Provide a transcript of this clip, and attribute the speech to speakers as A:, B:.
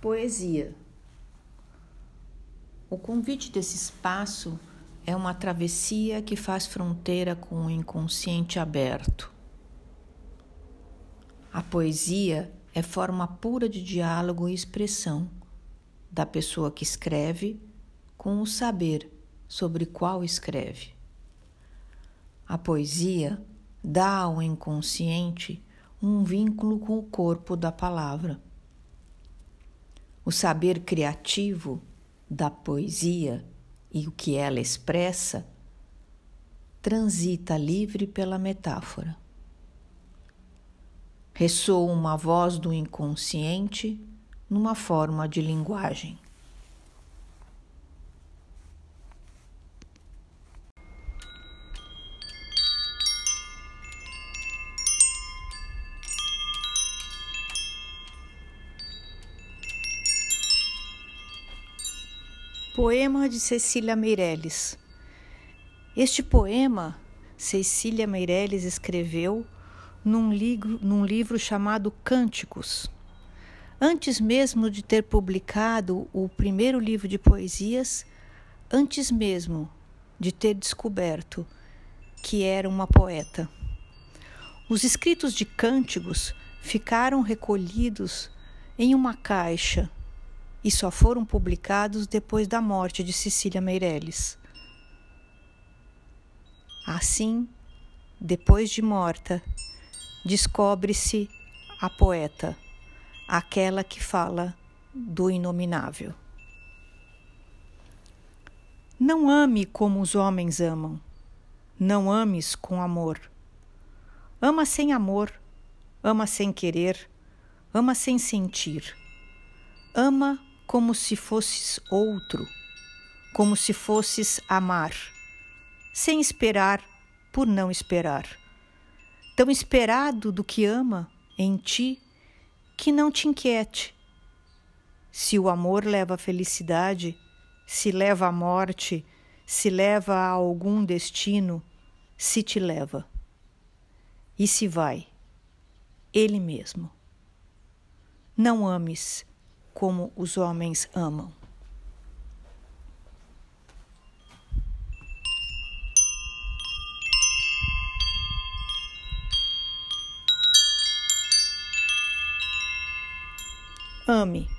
A: Poesia. O convite desse espaço é uma travessia que faz fronteira com o inconsciente aberto. A poesia é forma pura de diálogo e expressão da pessoa que escreve com o saber sobre qual escreve. A poesia dá ao inconsciente um vínculo com o corpo da palavra o saber criativo da poesia e o que ela expressa transita livre pela metáfora. Ressoa uma voz do inconsciente numa forma de linguagem. Poema de Cecília Meirelles. Este poema Cecília Meirelles escreveu num livro, num livro chamado Cânticos. Antes mesmo de ter publicado o primeiro livro de poesias, antes mesmo de ter descoberto que era uma poeta. Os escritos de cânticos ficaram recolhidos em uma caixa e só foram publicados depois da morte de Cecília Meirelles. Assim, depois de morta, descobre-se a poeta, aquela que fala do inominável. Não ame como os homens amam. Não ames com amor. Ama sem amor, ama sem querer, ama sem sentir. Ama como se fosses outro, como se fosses amar, sem esperar por não esperar. Tão esperado do que ama em ti que não te inquiete. Se o amor leva à felicidade, se leva à morte, se leva a algum destino, se te leva. E se vai, ele mesmo. Não ames como os homens amam. Ame